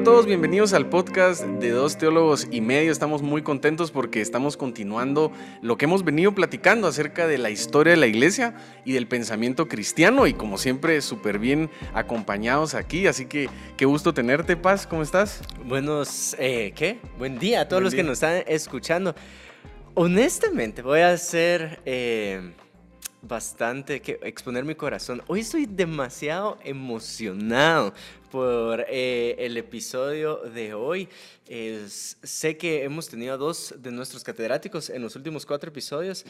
Hola a todos, bienvenidos al podcast de Dos Teólogos y Medio. Estamos muy contentos porque estamos continuando lo que hemos venido platicando acerca de la historia de la iglesia y del pensamiento cristiano y como siempre súper bien acompañados aquí. Así que qué gusto tenerte, Paz, ¿cómo estás? Buenos, eh, ¿qué? Buen día a todos los que nos están escuchando. Honestamente, voy a hacer... Eh, bastante que exponer mi corazón. Hoy estoy demasiado emocionado por eh, el episodio de hoy. sé que hemos tenido a dos de nuestros catedráticos en los últimos cuatro episodios,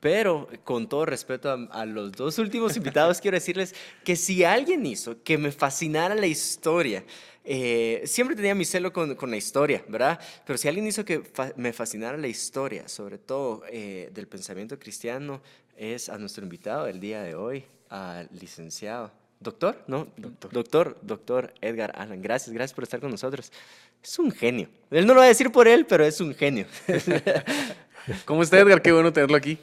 pero con todo respeto a, los dos últimos invitados, quiero decirles que si alguien hizo que me fascinara la historia, eh, siempre tenía mi celo con, con, la historia, ¿verdad? Pero si alguien hizo que me fascinara la historia, sobre todo eh, del pensamiento cristiano, es a nuestro invitado el día de hoy, al licenciado. ¿Doctor? ¿No? Doctor. Doctor, doctor Edgar Alan. Gracias, gracias por estar con nosotros. Es un genio. Él no lo va a decir por él, pero es un genio. ¿Cómo está Edgar? Qué bueno tenerlo aquí.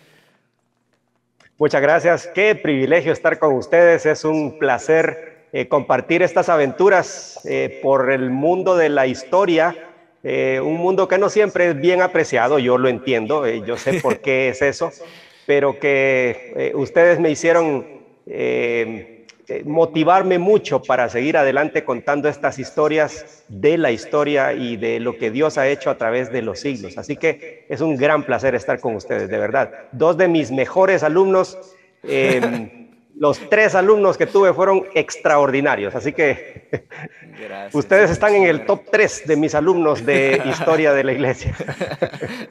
Muchas gracias. Qué privilegio estar con ustedes. Es un placer eh, compartir estas aventuras eh, por el mundo de la historia. Eh, un mundo que no siempre es bien apreciado, yo lo entiendo, yo sé por qué es eso, pero que eh, ustedes me hicieron eh, eh, motivarme mucho para seguir adelante contando estas historias de la historia y de lo que Dios ha hecho a través de los siglos. Así que es un gran placer estar con ustedes, de verdad. Dos de mis mejores alumnos. Los tres alumnos que tuve fueron extraordinarios, así que ustedes están en el top tres de mis alumnos de historia de la iglesia.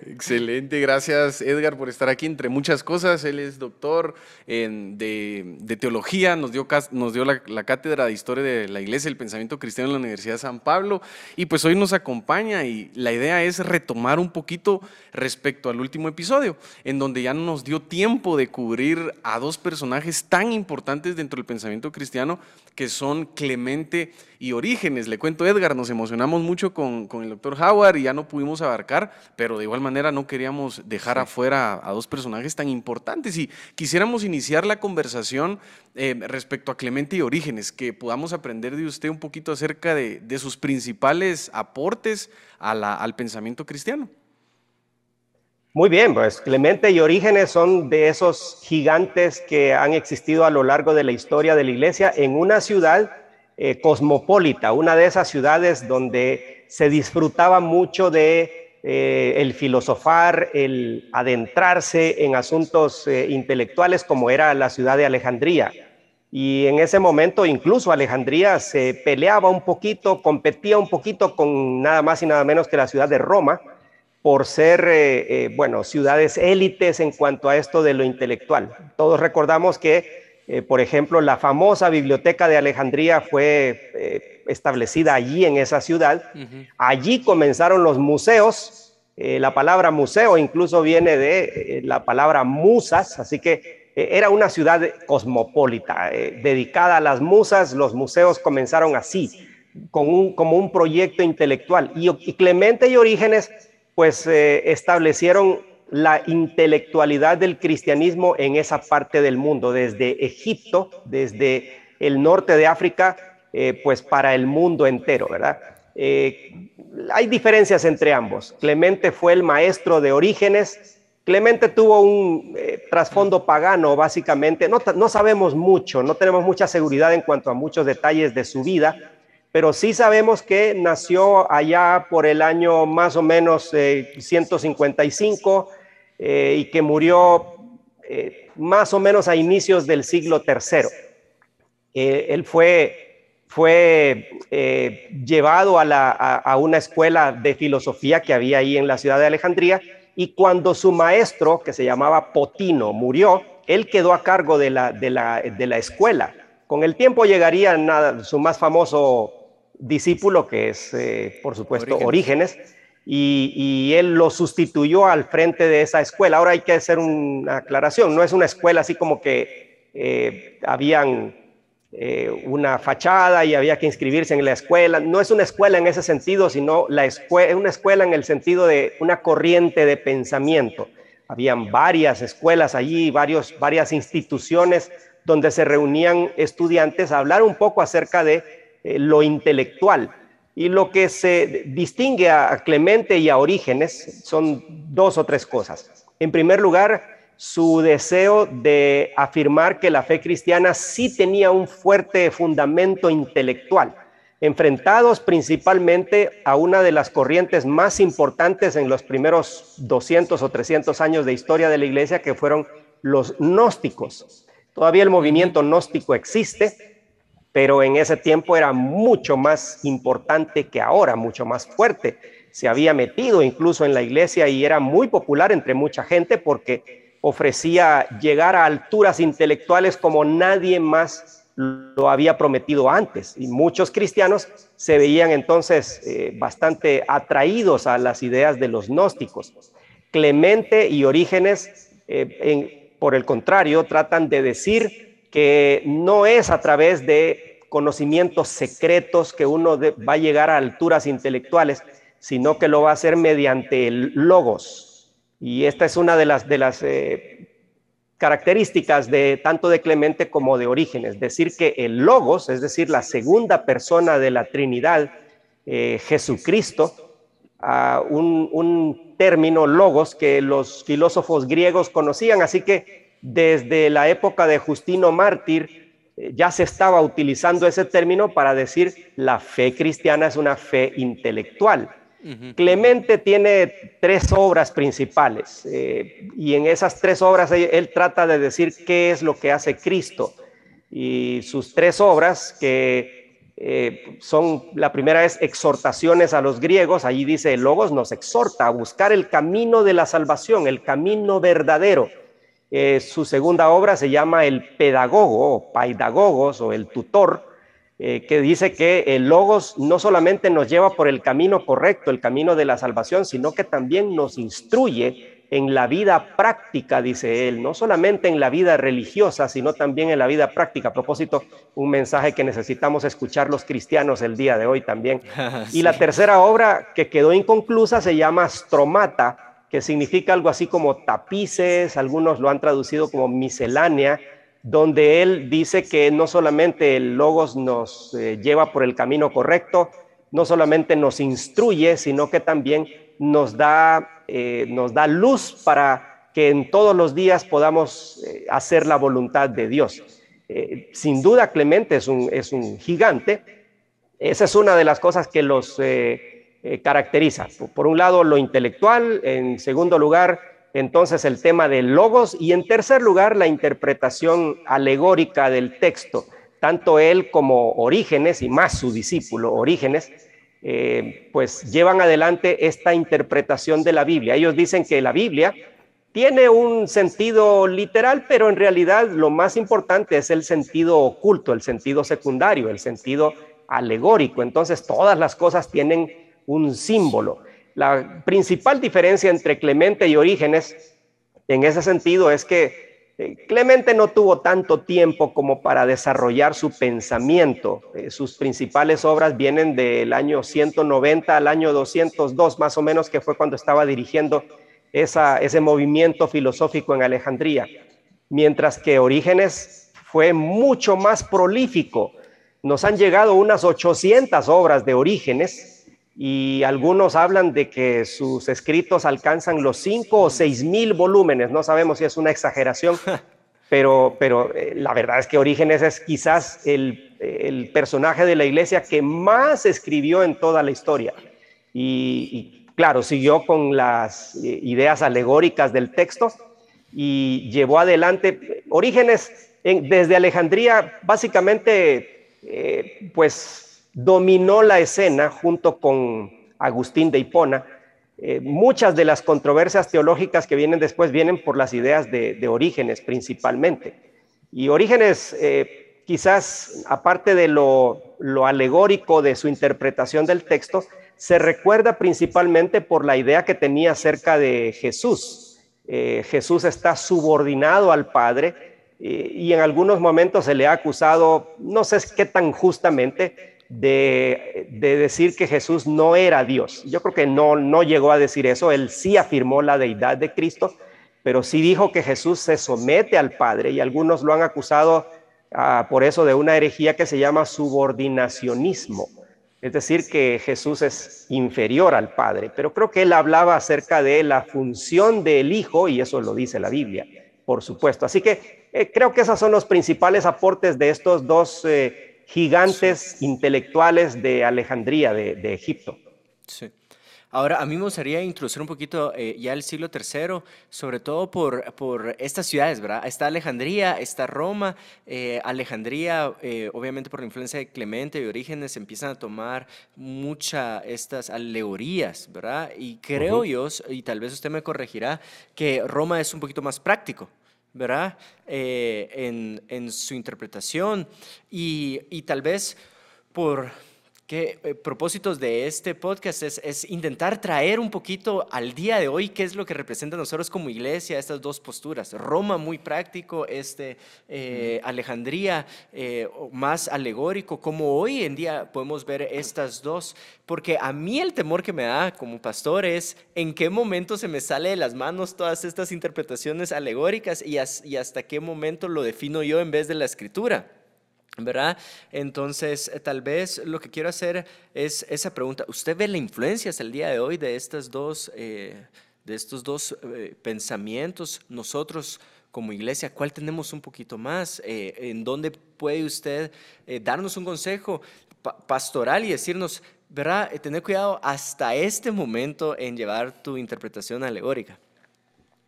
Excelente, gracias Edgar por estar aquí entre muchas cosas. Él es doctor en, de, teología, nos dio, nos dio la, la, cátedra de historia de la iglesia, el pensamiento cristiano en la Universidad de San Pablo y pues hoy nos acompaña y la idea es retomar un poquito respecto al último episodio, en donde ya nos dio tiempo de cubrir a dos personajes tan importantes importantes dentro del pensamiento cristiano que son Clemente y Orígenes. Le cuento Edgar, nos emocionamos mucho con, con, el doctor Howard y ya no pudimos abarcar, pero de igual manera no queríamos dejar afuera a dos personajes tan importantes y quisiéramos iniciar la conversación eh, respecto a Clemente y Orígenes, que podamos aprender de usted un poquito acerca de, de sus principales aportes a la, al pensamiento cristiano. Muy bien, pues Clemente y Orígenes son de esos gigantes que han existido a lo largo de la historia de la iglesia en una ciudad eh, cosmopolita, una de esas ciudades donde se disfrutaba mucho de eh, el filosofar, el adentrarse en asuntos eh, intelectuales como era la ciudad de Alejandría. Y en ese momento incluso Alejandría se peleaba un poquito, competía un poquito con nada más y nada menos que la ciudad de Roma por ser, eh, eh, bueno, ciudades élites en cuanto a esto de lo intelectual. Todos recordamos que, eh, por ejemplo, la famosa biblioteca de Alejandría fue establecida allí en esa ciudad. Allí comenzaron los museos. la palabra museo incluso viene de la palabra musas, así que era una ciudad cosmopolita, dedicada a las musas. Los museos comenzaron así, con un, como un proyecto intelectual. Y, y Clemente y Orígenes pues eh, establecieron la intelectualidad del cristianismo en esa parte del mundo, desde Egipto, desde el norte de África, eh, pues para el mundo entero, ¿verdad? Eh, hay diferencias entre ambos. Clemente fue el maestro de Orígenes. Clemente tuvo un trasfondo pagano, básicamente. No, no sabemos mucho, no tenemos mucha seguridad en cuanto a muchos detalles de su vida, pero sí sabemos que nació allá por el año más o menos 155 eh, eh, y que murió eh, más o menos a inicios del siglo III. él fue, fue llevado a, la, a, una escuela de filosofía que había ahí en la ciudad de Alejandría y cuando su maestro, que se llamaba Potino, murió, él quedó a cargo de la, de la, de la escuela. Con el tiempo llegaría nada, su más famoso discípulo que es, eh, por supuesto, Orígenes, y, él lo sustituyó al frente de esa escuela. Ahora hay que hacer una aclaración, no es una escuela así como que eh, habían eh, una fachada y había que inscribirse en la escuela, no es una escuela en ese sentido, sino la escuela, una escuela en el sentido de una corriente de pensamiento. Habían varias escuelas allí, varios, varias instituciones donde se reunían estudiantes a hablar un poco acerca de eh, lo intelectual. Y lo que se distingue a Clemente y a Orígenes son dos o tres cosas. En primer lugar, su deseo de afirmar que la fe cristiana sí tenía un fuerte fundamento intelectual, enfrentados principalmente a una de las corrientes más importantes en los primeros 200 o 300 años de historia de la iglesia, que fueron los gnósticos. Todavía el movimiento gnóstico existe, pero en ese tiempo era mucho más importante que ahora, mucho más fuerte. Se había metido incluso en la iglesia y era muy popular entre mucha gente porque ofrecía llegar a alturas intelectuales como nadie más lo había prometido antes. Y muchos cristianos se veían entonces eh, bastante atraídos a las ideas de los gnósticos. Clemente y Orígenes, eh, por el contrario, tratan de decir que no es a través de conocimientos secretos que uno va a llegar a alturas intelectuales, sino que lo va a hacer mediante el logos. Y esta es una de las, eh, características de tanto de Clemente como de Orígenes, decir que el logos, es decir, la segunda persona de la Trinidad, eh, Jesucristo, un, un término logos que los filósofos griegos conocían, así que desde la época de Justino Mártir eh, ya se estaba utilizando ese término para decir la fe cristiana es una fe intelectual. Clemente tiene tres obras principales eh, y en esas tres obras él, trata de decir qué es lo que hace Cristo. Y sus tres obras, que eh, son, la primera es exhortaciones a los griegos, allí dice, Logos nos exhorta a buscar el camino de la salvación, el camino verdadero eh, su segunda obra se llama El Pedagogo o Paidagogos o El Tutor, eh, que dice que el Logos no solamente nos lleva por el camino correcto, el camino de la salvación, sino que también nos instruye en la vida práctica, dice él, no solamente en la vida religiosa, sino también en la vida práctica. A propósito, un mensaje que necesitamos escuchar los cristianos el día de hoy también. Y la tercera obra que quedó inconclusa se llama Stromata, que significa algo así como tapices, algunos lo han traducido como miscelánea, donde él dice que no solamente el logos nos eh, lleva por el camino correcto, no solamente nos instruye, sino que también nos da, eh, nos da luz para que en todos los días podamos eh, hacer la voluntad de Dios. sin duda, Clemente es un, es un gigante. Esa es una de las cosas que los eh, caracteriza. Por un lado, lo intelectual, en segundo lugar, entonces el tema de logos y en tercer lugar, la interpretación alegórica del texto. Tanto él como Orígenes y más su discípulo Orígenes, eh, pues llevan adelante esta interpretación de la Biblia. Ellos dicen que la Biblia tiene un sentido literal, pero en realidad lo más importante es el sentido oculto, el sentido secundario, el sentido alegórico. Entonces todas las cosas tienen un símbolo. La principal diferencia entre Clemente y Orígenes en ese sentido es que eh, Clemente no tuvo tanto tiempo como para desarrollar su pensamiento. Eh, sus principales obras vienen del año 190 al año 202, más o menos, que fue cuando estaba dirigiendo ese movimiento filosófico en Alejandría. Mientras que Orígenes fue mucho más prolífico. Nos han llegado unas 800 obras de Orígenes, y algunos hablan de que sus escritos alcanzan los cinco o seis mil volúmenes. No sabemos si es una exageración, pero, pero eh, la verdad es que Orígenes es quizás el, el, personaje de la iglesia que más escribió en toda la historia. Y, claro, siguió con las eh, ideas alegóricas del texto y llevó adelante Orígenes desde Alejandría, básicamente, eh, pues dominó la escena junto con Agustín de Hipona. Eh, muchas de las controversias teológicas que vienen después vienen por las ideas de, Orígenes principalmente. Y Orígenes, eh, quizás aparte de lo, alegórico de su interpretación del texto, se recuerda principalmente por la idea que tenía acerca de Jesús. Eh, Jesús está subordinado al Padre y en algunos momentos se le ha acusado, no sé qué tan justamente, de, decir que Jesús no era Dios. Yo creo que no, no llegó a decir eso, él sí afirmó la deidad de Cristo, pero sí dijo que Jesús se somete al Padre y algunos lo han acusado ah, por eso de una herejía que se llama subordinacionismo. es decir, que Jesús es inferior al Padre, pero creo que él hablaba acerca de la función del Hijo y eso lo dice la Biblia, por supuesto. Así que eh, creo que esos son los principales aportes de estos dos eh, gigantes intelectuales de Alejandría, de, de Egipto. Sí. Ahora, a mí me gustaría introducir un poquito eh, ya el siglo III, sobre todo por, por estas ciudades, ¿verdad? Está Alejandría, está Roma. Eh, Alejandría, eh, obviamente por la influencia de Clemente y Orígenes, empiezan a tomar muchas estas alegorías, ¿verdad? Y creo yo, y tal vez usted me corregirá, que Roma es un poquito más práctico. ¿Verdad? en, en, su interpretación y, y tal vez por que eh, propósitos de este podcast es, intentar traer un poquito al día de hoy qué es lo que representa a nosotros como iglesia estas dos posturas. Roma muy práctico, este, eh, Alejandría eh, más alegórico, como hoy en día podemos ver estas dos, porque a mí el temor que me da como pastor es en qué momento se me sale de las manos todas estas interpretaciones alegóricas y hasta qué momento lo defino yo en vez de la escritura. ¿Verdad? Entonces, eh, tal vez lo que quiero hacer es esa pregunta. ¿Usted ve la influencia hasta el día de hoy de, estas dos, eh, de estos dos eh, pensamientos? Nosotros como iglesia, ¿cuál tenemos un poquito más? ¿En dónde puede usted darnos un consejo pastoral y decirnos, ¿verdad? tener cuidado hasta este momento en llevar tu interpretación alegórica.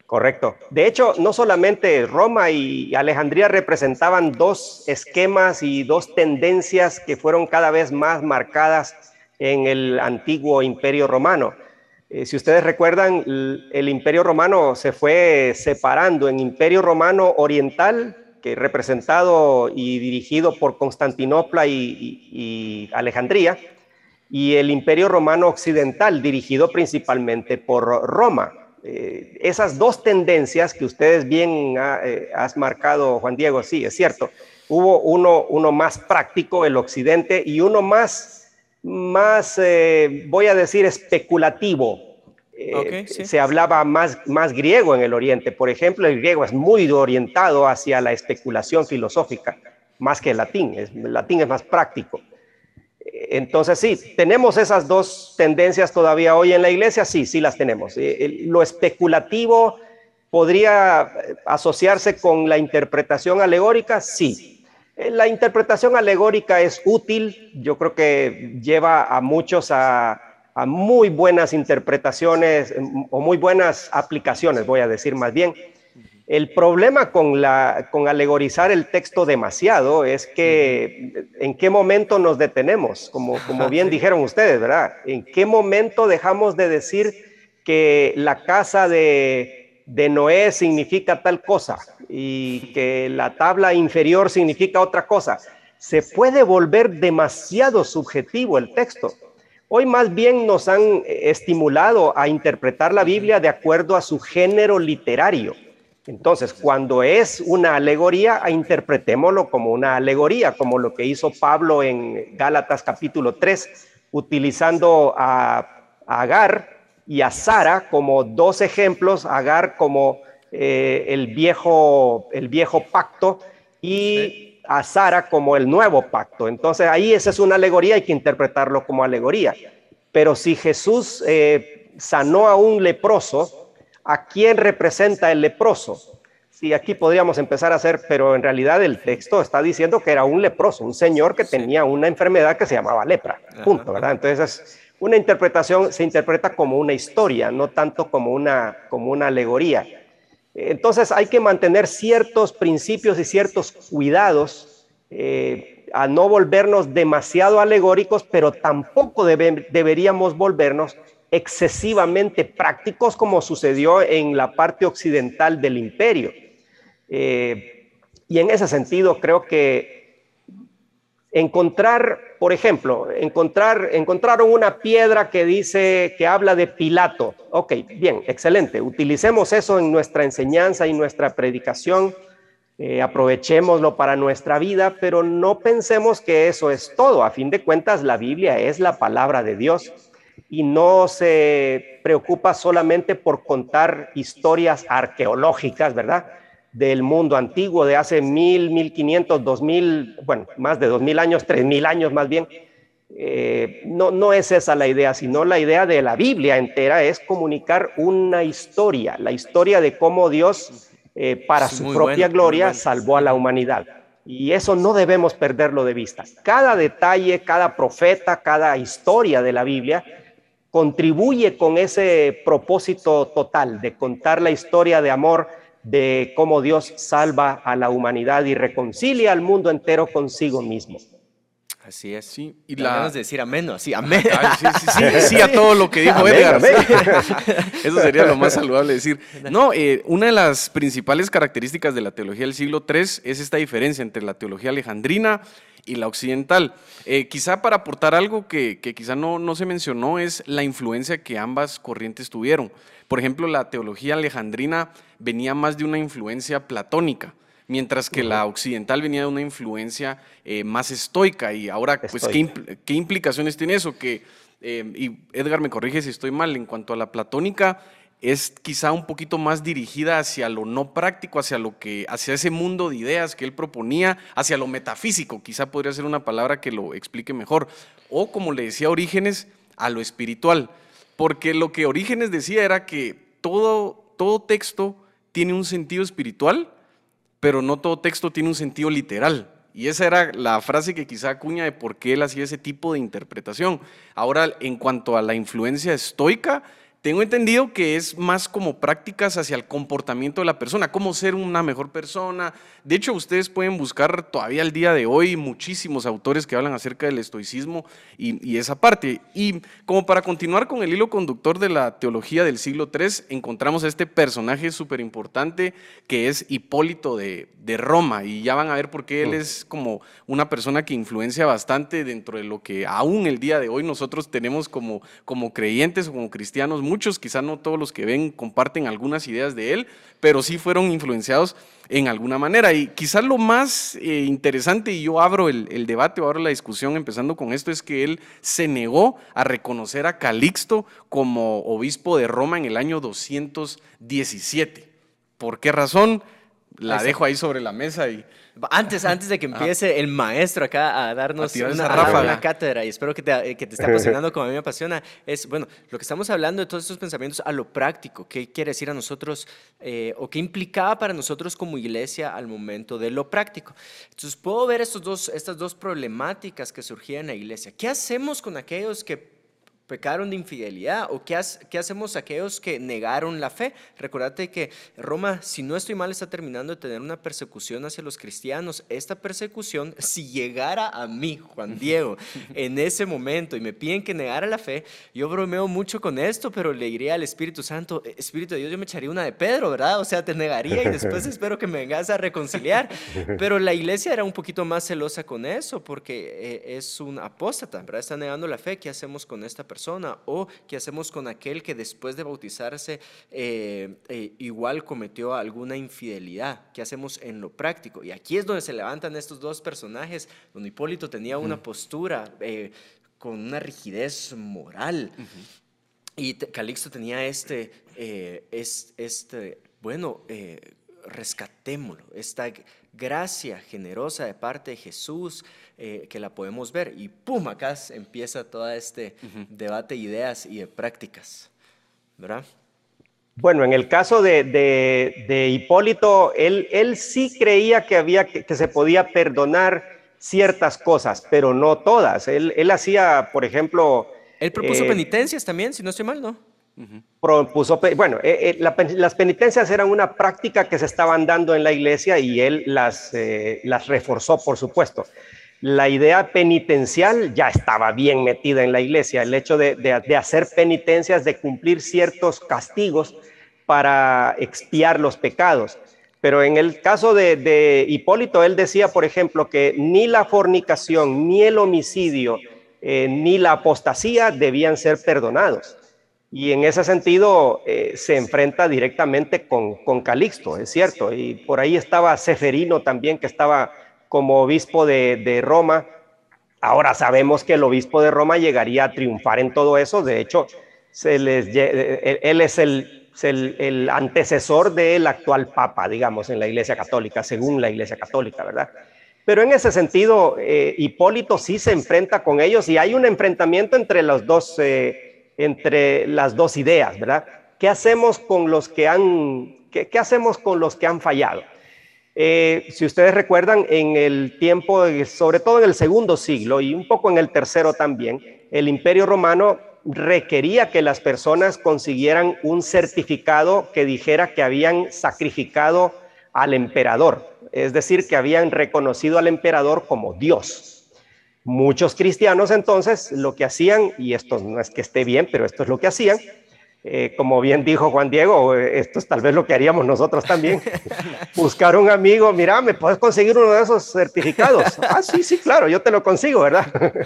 Correcto. De hecho, no solamente Roma y Alejandría representaban dos esquemas y dos tendencias que fueron cada vez más marcadas en el antiguo imperio romano. Eh, si ustedes recuerdan, el, imperio romano se fue separando en imperio romano oriental, que representado y dirigido por Constantinopla y Alejandría, y el imperio romano occidental, dirigido principalmente por Roma. Eh, esas dos tendencias que ustedes bien ha, eh, has marcado, Juan Diego, sí, es cierto. Hubo uno, uno más práctico, el occidente, y uno más, más eh, voy a decir, especulativo. Se hablaba más, más griego en el oriente. Por ejemplo, el griego es muy orientado hacia la especulación filosófica, más que el latín. el latín es más práctico. Entonces sí, tenemos esas dos tendencias todavía hoy en la iglesia, sí, sí las tenemos. Eh, lo especulativo podría asociarse con la interpretación alegórica, sí. Eh, la interpretación alegórica es útil, yo creo que lleva a muchos a, a muy buenas interpretaciones o muy buenas aplicaciones, voy a decir más bien. El problema con, la, con alegorizar el texto demasiado es que en qué momento nos detenemos, como, como bien dijeron ustedes, ¿verdad? ¿En qué momento dejamos de decir que la casa de, de Noé significa tal cosa y que la tabla inferior significa otra cosa? Se puede volver demasiado subjetivo el texto. Hoy más bien nos han estimulado a interpretar la Biblia de acuerdo a su género literario. Entonces, cuando es una alegoría, interpretémoslo como una alegoría, como lo que hizo Pablo en Gálatas capítulo 3, utilizando a, Agar y a Sara como dos ejemplos, Agar como eh, el, viejo, el viejo pacto y a Sara como el nuevo pacto. Entonces, ahí esa es una alegoría, hay que interpretarlo como alegoría. Pero si Jesús eh, sanó a un leproso, ¿A quién representa el leproso? Sí, aquí podríamos empezar a hacer, pero en realidad el texto está diciendo que era un leproso, un señor que tenía una enfermedad que se llamaba lepra. Punto, ¿verdad? Entonces, una interpretación se interpreta como una historia, no tanto como una, como una alegoría. Entonces, hay que mantener ciertos principios y ciertos cuidados eh, a no volvernos demasiado alegóricos, pero tampoco deberíamos volvernos excesivamente prácticos como sucedió en la parte occidental del imperio. Eh, y en ese sentido creo que encontrar, por ejemplo, encontrar, encontraron una piedra que dice, que habla de Pilato. Ok, bien, excelente. Utilicemos eso en nuestra enseñanza y nuestra predicación. Eh, aprovechémoslo para nuestra vida, pero no pensemos que eso es todo. A fin de cuentas, la Biblia es la palabra de Dios y no se preocupa solamente por contar historias arqueológicas, ¿verdad? Del mundo antiguo de hace mil, mil quinientos, dos mil, bueno, más de dos mil años, tres mil años más bien. eh, no, no es esa la idea, sino la idea de la Biblia entera es comunicar una historia, la historia de cómo Dios, eh, para su propia gloria, salvó a la humanidad. Y eso no debemos perderlo de vista. Cada detalle, cada profeta, cada historia de la Biblia contribuye con ese propósito total de contar la historia de amor de cómo Dios salva a la humanidad y reconcilia al mundo entero consigo mismo. Así es. Sí, y la... de decir amén, así, amén. sí, sí, sí, sí, a todo lo que dijo Edgar. Eso sería lo más saludable decir. No, eh, una de las principales características de la teología del siglo III es esta diferencia entre la teología alejandrina y la occidental. Eh, quizá para aportar algo que, que quizá no, no se mencionó es la influencia que ambas corrientes tuvieron. Por ejemplo, la teología alejandrina venía más de una influencia platónica mientras que la occidental venía de una influencia eh, más estoica. Y ahora, pues, ¿qué, implicaciones tiene eso? Que, eh, y Edgar me corrige si estoy mal, en cuanto a la platónica, es quizá un poquito más dirigida hacia lo no práctico, hacia lo que, hacia ese mundo de ideas que él proponía, hacia lo metafísico, quizá podría ser una palabra que lo explique mejor. O como le decía Orígenes, a lo espiritual. Porque lo que Orígenes decía era que todo, todo texto tiene un sentido espiritual, pero no todo texto tiene un sentido literal. Y esa era la frase que quizá acuña de por qué él hacía ese tipo de interpretación. Ahora, en cuanto a la influencia estoica, tengo entendido que es más como prácticas hacia el comportamiento de la persona, cómo ser una mejor persona. De hecho, ustedes pueden buscar todavía al día de hoy muchísimos autores que hablan acerca del estoicismo y, esa parte. Y como para continuar con el hilo conductor de la teología del siglo III, encontramos a este personaje súper importante que es Hipólito de, de Roma. Y ya van a ver por qué él es como una persona que influencia bastante dentro de lo que aún el día de hoy nosotros tenemos como, como creyentes o como cristianos muchos, quizá no todos los que ven comparten algunas ideas de él, pero sí fueron influenciados en alguna manera. Y quizás lo más eh, interesante, y yo abro el, debate o abro la discusión empezando con esto, es que él se negó a reconocer a Calixto como obispo de Roma en el año 217. ¿Por qué razón? La dejo ahí sobre la mesa y antes, antes de que empiece el maestro acá a darnos una, cátedra, y espero que te, que te esté apasionando como a mí me apasiona, es, bueno, lo que estamos hablando de todos estos pensamientos a lo práctico, qué quiere decir a nosotros eh, o qué implicaba para nosotros como iglesia al momento de lo práctico. Entonces, puedo ver estos dos, estas dos problemáticas que surgían en la iglesia. ¿Qué hacemos con aquellos que pecaron de infidelidad? ¿O qué, qué, hacemos aquellos que negaron la fe? Recordate que Roma, si no estoy mal, está terminando de tener una persecución hacia los cristianos. Esta persecución, si llegara a mí, Juan Diego, en ese momento y me piden que negara la fe, yo bromeo mucho con esto, pero le diría al Espíritu Santo, Espíritu de Dios, yo me echaría una de Pedro, ¿verdad? O sea, te negaría y después espero que me vengas a reconciliar. Pero la iglesia era un poquito más celosa con eso porque eh, es un apóstata, ¿verdad? Está negando la fe. ¿Qué hacemos con esta persona? O qué hacemos con aquel que después de bautizarse eh, eh, igual cometió alguna infidelidad, qué hacemos en lo práctico. Y aquí es donde se levantan estos dos personajes, donde Hipólito tenía una postura eh, con una rigidez moral. Y Calixto tenía este, este bueno, rescatémoslo, esta gracia generosa de parte de Jesús eh, que la podemos ver. Y pum, acá empieza todo este debate de ideas y de prácticas, ¿verdad? Bueno, en el caso de, de, Hipólito, él, él, sí creía que, había, que, se podía perdonar ciertas cosas, pero no todas. Él, él hacía, por ejemplo... Él propuso eh, penitencias también, si no estoy mal, ¿no? Propuso, bueno, eh, las penitencias eran una práctica que se estaban dando en la iglesia y él las, las reforzó, por supuesto la idea penitencial ya estaba bien metida en la iglesia, el hecho de, hacer penitencias, de cumplir ciertos castigos para expiar los pecados. Pero en el caso de, Hipólito, él decía, por ejemplo, que ni la fornicación, ni el homicidio, eh, ni la apostasía debían ser perdonados. Y en ese sentido eh, se enfrenta directamente con, con Calixto, es cierto. Y por ahí estaba Seferino también, que estaba como obispo de, Roma. Ahora sabemos que el obispo de Roma llegaría a triunfar en todo eso. De hecho, se les, él es el, el, antecesor del actual papa, digamos, en la Iglesia Católica, según la Iglesia Católica, ¿verdad? Pero en ese sentido, eh, Hipólito sí se enfrenta con ellos y hay un enfrentamiento entre, los dos, eh, entre las dos ideas, ¿verdad? ¿Qué hacemos con los que han, qué, hacemos con los que han fallado? Eh, si ustedes recuerdan, en el tiempo, sobre todo en el segundo siglo y un poco en el tercero también, el imperio romano requería que las personas consiguieran un certificado que dijera que habían sacrificado al emperador, es decir, que habían reconocido al emperador como Dios. Muchos cristianos entonces lo que hacían, y esto no es que esté bien, pero esto es lo que hacían, eh, como bien dijo Juan Diego, esto es tal vez lo que haríamos nosotros también, buscar un amigo, mira, ¿me puedes conseguir uno de esos certificados? ah, sí, sí, claro, yo te lo consigo, ¿verdad?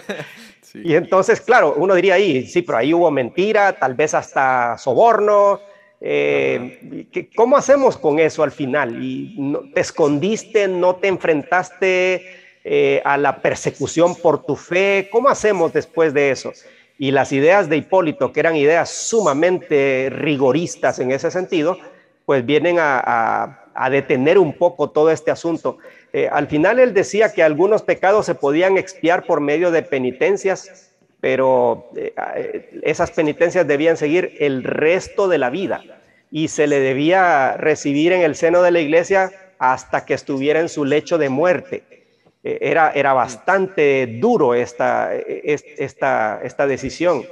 Y entonces, claro, uno diría ahí, sí, pero ahí hubo mentira, tal vez hasta soborno. Eh, ¿Cómo hacemos con eso al final? ¿Y ¿Te escondiste, no te enfrentaste eh, a la persecución por tu fe? ¿Cómo hacemos después de eso? Y las ideas de Hipólito, que eran ideas sumamente rigoristas en ese sentido, pues vienen a, detener un poco todo este asunto. Eh, al final él decía que algunos pecados se podían expiar por medio de penitencias, pero eh, esas penitencias debían seguir el resto de la vida y se le debía recibir en el seno de la iglesia hasta que estuviera en su lecho de muerte. Era, era bastante duro esta, esta, esta decisión.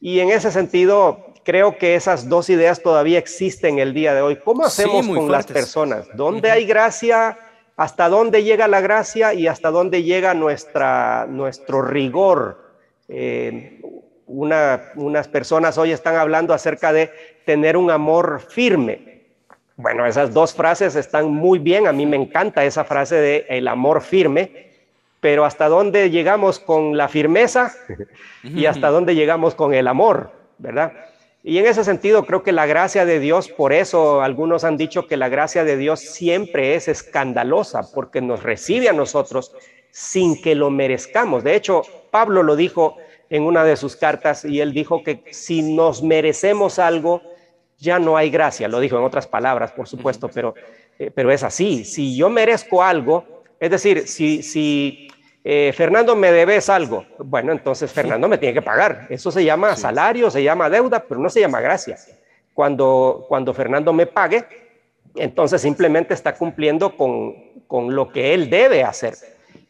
Y en ese sentido, creo que esas dos ideas todavía existen el día de hoy. ¿Cómo hacemos con las personas? ¿Dónde hay gracia? hasta dónde llega la gracia y hasta dónde llega nuestra, nuestro rigor. Eh, unas personas hoy están hablando acerca de tener un amor firme. Bueno, esas dos frases están muy bien, a mí me encanta esa frase de el amor firme, pero hasta dónde llegamos con la firmeza y hasta dónde llegamos con el amor, ¿verdad? Y en ese sentido creo que la gracia de Dios, por eso algunos han dicho que la gracia de Dios siempre es escandalosa, porque nos recibe a nosotros sin que lo merezcamos. De hecho, Pablo lo dijo en una de sus cartas y él dijo que si nos merecemos algo, ya no hay gracia. Lo dijo en otras palabras, por supuesto, pero, eh, pero es así. Si yo merezco algo, es decir, si, si eh, Fernando, me debes algo. Bueno, entonces Fernando me tiene que pagar. Eso se llama salario, se llama deuda, pero no se llama gracia. Cuando, cuando Fernando me pague, entonces simplemente está cumpliendo con, con lo que él debe hacer.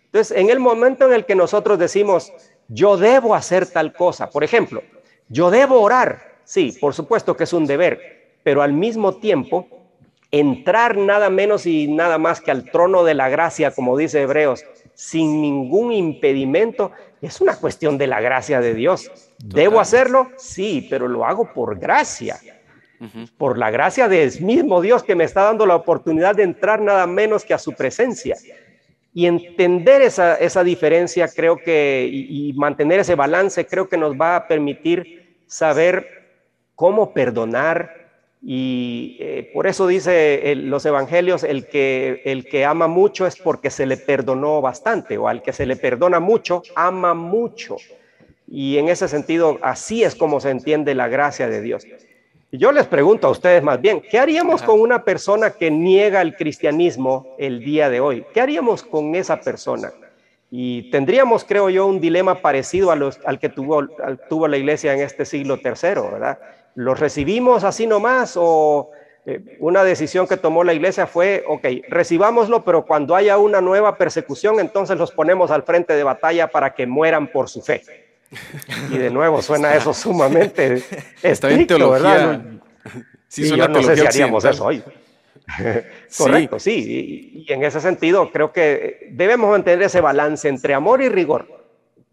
Entonces, en el momento en el que nosotros decimos, yo debo hacer tal cosa, por ejemplo, yo debo orar, sí, por supuesto que es un deber, pero al mismo tiempo, entrar nada menos y nada más que al trono de la gracia, como dice Hebreos, sin ningún impedimento, es una cuestión de la gracia de Dios. ¿Debo hacerlo? Sí, pero lo hago por gracia. Por la gracia del mismo Dios que me está dando la oportunidad de entrar nada menos que a su presencia. Y entender esa, diferencia, creo que, y mantener ese balance, creo que nos va a permitir saber cómo perdonar, y eh, por eso dice los evangelios, el que, el que ama mucho es porque se le perdonó bastante, o al que se le perdona mucho, ama mucho. Y en ese sentido, así es como se entiende la gracia de Dios. Y yo les pregunto a ustedes más bien, ¿qué haríamos con una persona que niega el cristianismo el día de hoy? ¿Qué haríamos con esa persona? Y tendríamos, creo yo, un dilema parecido a los, al que tuvo, tuvo la iglesia en este siglo tercero, ¿verdad? ¿Los recibimos así nomás o eh, una decisión que tomó la iglesia fue, ok, recibámoslo, pero cuando haya una nueva persecución, entonces los ponemos al frente de batalla para que mueran por su fe? Y de nuevo suena eso sumamente estricto, ¿verdad? Sí, yo no sé si haríamos eso hoy. Correcto, sí. y, en ese sentido creo que debemos mantener ese balance entre amor y rigor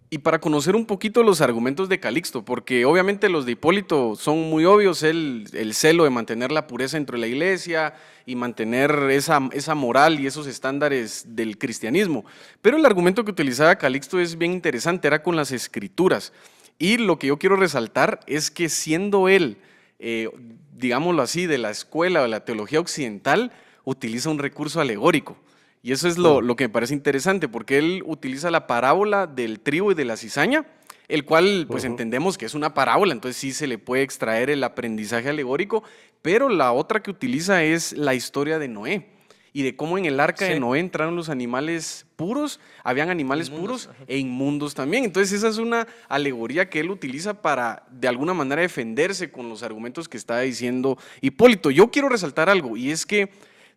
y para conocer un poquito los argumentos de Calixto, porque obviamente los de Hipólito son muy obvios, el, el celo de mantener la pureza dentro de la iglesia y mantener esa, esa moral y esos estándares del cristianismo. Pero el argumento que utilizaba Calixto es bien interesante, era con las escrituras. Y lo que yo quiero resaltar es que siendo él, eh, digámoslo así, de la escuela de la teología occidental, utiliza un recurso alegórico. Y eso es lo, que me parece interesante, porque él utiliza la parábola del trigo y de la cizaña, el cual pues entendemos que es una parábola, entonces sí se le puede extraer el aprendizaje alegórico, pero la otra que utiliza es la historia de Noé. y de cómo en el arca de Noé entraron los animales puros, habían animales puros e inmundos también. Entonces esa es una alegoría que él utiliza para de alguna manera defenderse con los argumentos que está diciendo Hipólito. Yo quiero resaltar algo y es que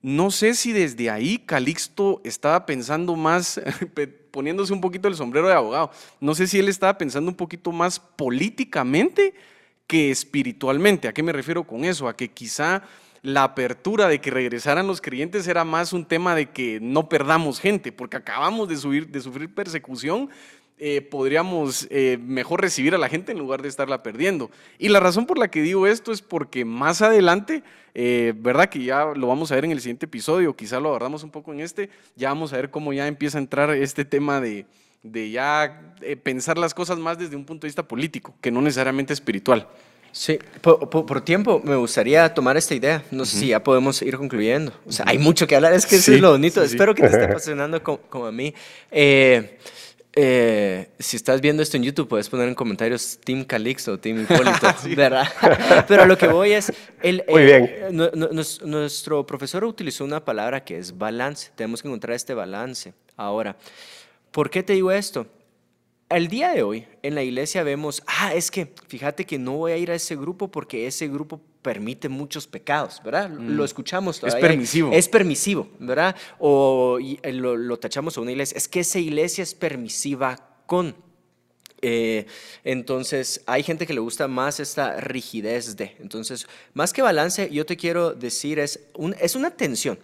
no sé si desde ahí Calixto estaba pensando más, poniéndose un poquito el sombrero de abogado, no sé si él estaba pensando un poquito más políticamente que espiritualmente. ¿A qué me refiero con eso? A que quizá la apertura de que regresaran los creyentes era más un tema de que no perdamos gente, porque acabamos de, de sufrir persecución, eh, podríamos eh, mejor recibir a la gente en lugar de estarla perdiendo. Y la razón por la que digo esto es porque más adelante, eh, verdad que ya lo vamos a ver en el siguiente episodio, quizá lo abordamos un poco en este, ya vamos a ver cómo ya empieza a entrar este tema de, de ya pensar las cosas más desde un punto de vista político, que no necesariamente espiritual. Sí, por, tiempo me gustaría tomar esta idea. No sé si ya podemos ir concluyendo. O sea, hay mucho que hablar, es que eso es lo bonito. Espero que te esté apasionando como, a mí. Eh, eh, si estás viendo esto en YouTube, puedes poner en comentarios Team Calixto o Team Hipólito, ¿verdad? Pero lo que voy es, el, Muy bien. nuestro profesor utilizó una palabra que es balance. Tenemos que encontrar este balance. Ahora, ¿por qué te digo esto? Al día de hoy, en la iglesia vemos, ah, es que fíjate que no voy a ir a ese grupo porque ese grupo permite muchos pecados, ¿verdad? Lo mm. escuchamos todavía. Es permisivo. Es permisivo, ¿verdad? O eh, lo, tachamos a una iglesia. Es que esa iglesia es permisiva con. Eh, entonces, hay gente que le gusta más esta rigidez de. Entonces, más que balance, yo te quiero decir, es, un, es una tensión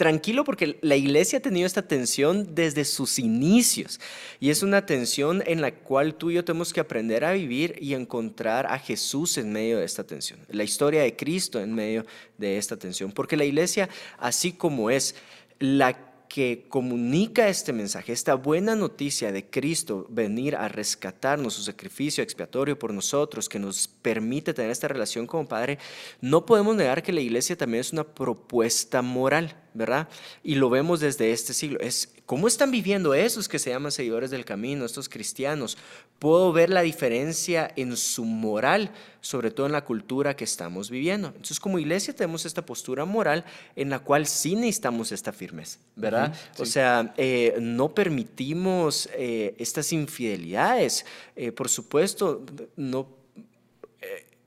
tranquilo porque la iglesia ha tenido esta tensión desde sus inicios y es una tensión en la cual tú y yo tenemos que aprender a vivir y encontrar a Jesús en medio de esta tensión, la historia de Cristo en medio de esta tensión, porque la iglesia, así como es la que comunica este mensaje, esta buena noticia de Cristo venir a rescatarnos, su sacrificio expiatorio por nosotros, que nos permite tener esta relación con Padre, no podemos negar que la iglesia también es una propuesta moral. ¿Verdad? Y lo vemos desde este siglo. Es cómo están viviendo esos que se llaman seguidores del camino, estos cristianos. Puedo ver la diferencia en su moral, sobre todo en la cultura que estamos viviendo. Entonces, como iglesia tenemos esta postura moral en la cual sí necesitamos esta firmeza, ¿verdad? O sea, eh, no permitimos eh, estas infidelidades. Eh, por supuesto, no,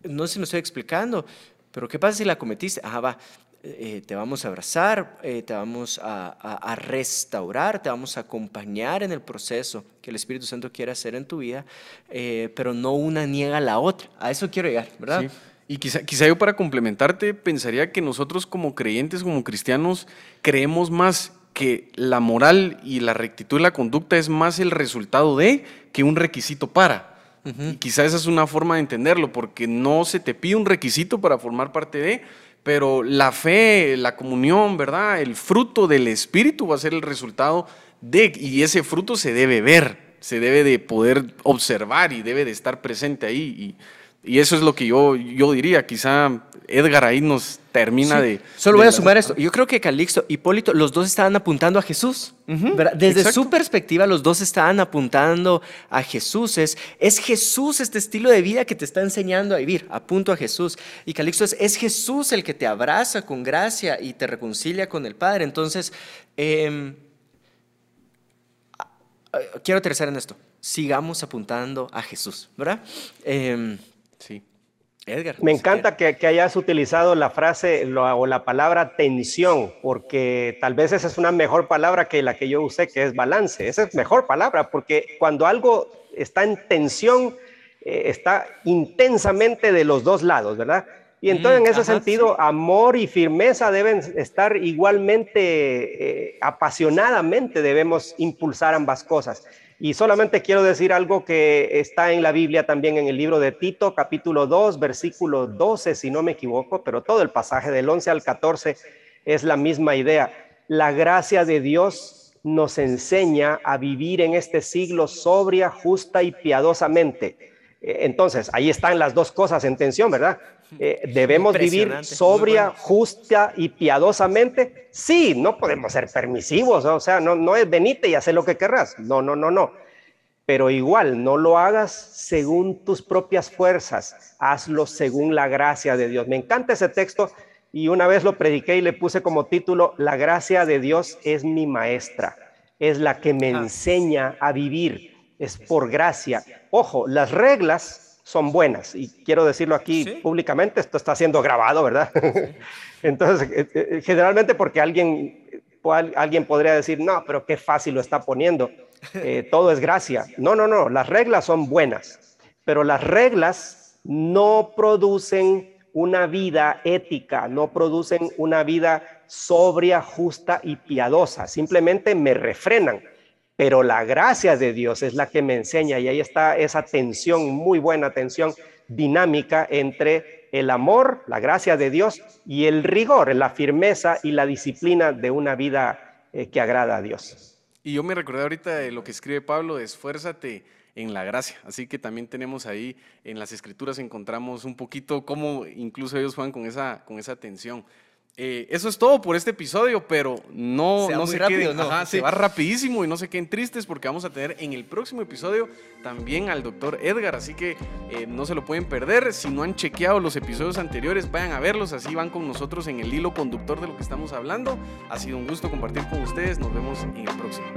no si me estoy explicando, pero ¿qué pasa si la cometiste? Ajá, va eh, te vamos a abrazar, eh, te vamos a, restaurar, te vamos a acompañar en el proceso que el Espíritu Santo quiere hacer en tu vida, eh, pero no una niega a la otra. A eso quiero llegar, ¿verdad? Y quizá, quizá yo para complementarte pensaría que nosotros como creyentes, como cristianos, creemos más que la moral y la rectitud de la conducta es más el resultado de que un requisito para. Y quizá esa es una forma de entenderlo, porque no se te pide un requisito para formar parte de, pero la fe, la comunión, ¿verdad? El fruto del Espíritu va a ser el resultado de, y ese fruto se debe ver, se debe de poder observar y debe de estar presente ahí. Eso es lo que yo, yo diría, quizá Edgar ahí nos termina de... Solo voy a sumar esto. Yo creo que Calixto, Hipólito, los dos estaban apuntando a Jesús. Desde su perspectiva, los dos estaban apuntando a Jesús. Es, es Jesús este estilo de vida que te está enseñando a vivir. Apunto a Jesús. Y Calixto es, es Jesús el que te abraza con gracia y te reconcilia con el Padre. Entonces, em, quiero aterrizar en esto. Sigamos apuntando a Jesús, ¿verdad? Em, sí. Edgar. Me encanta que, hayas utilizado la frase o la palabra tensión, porque tal vez esa es una mejor palabra que la que yo usé, que es balance. Esa es mejor palabra, porque cuando algo está en tensión, eh, está intensamente de los dos lados, ¿verdad? Y entonces en mm, ese sentido, amor y firmeza deben estar igualmente, eh, apasionadamente debemos impulsar ambas cosas. Y solamente quiero decir algo que está en la Biblia también en el libro de Tito, capítulo 2, versículo 12, si no me equivoco, pero todo el pasaje del 11 al 14 es la misma idea. La gracia de Dios nos enseña a vivir en este siglo sobria, justa y piadosamente. Entonces, ahí están las dos cosas en tensión, ¿verdad? Eh, ¿Debemos vivir sobria, justa y piadosamente? Sí, no podemos ser permisivos, o sea, no, no es venite y hacer lo que querrás. No, no, no, no. Pero igual, no lo hagas según tus propias fuerzas, hazlo según la gracia de Dios. Me encanta ese texto y una vez lo prediqué y le puse como título, La gracia de Dios es mi maestra, es la que me enseña a vivir, es por gracia. Ojo, las reglas son buenas y quiero decirlo aquí públicamente, esto está siendo grabado, ¿verdad? Entonces, eh, eh, generalmente porque alguien, alguien podría decir, no, pero qué fácil lo está poniendo, eh, todo es gracia. No, no, no, las reglas son buenas, pero las reglas no producen una vida ética, no producen una vida sobria, justa y piadosa, simplemente me refrenan. Pero la gracia de Dios es la que me enseña y ahí está esa tensión, muy buena tensión dinámica entre el amor, la gracia de Dios y el rigor, la firmeza y la disciplina de una vida eh, que agrada a Dios. Y yo me recordé ahorita de lo que escribe Pablo, esfuérzate en la gracia. Así que también tenemos ahí en las escrituras encontramos un poquito cómo incluso ellos juegan con esa, con esa tensión. Eh, eso es todo por este episodio, pero no, no se queden, se va rapidísimo y no se queden tristes porque vamos a tener en el próximo episodio también al doctor Edgar, así que eh, no se lo pueden perder. Si no han chequeado los episodios anteriores, vayan a verlos, así van con nosotros en el hilo conductor de lo que estamos hablando. Ha sido un gusto compartir con ustedes, nos vemos en el próximo.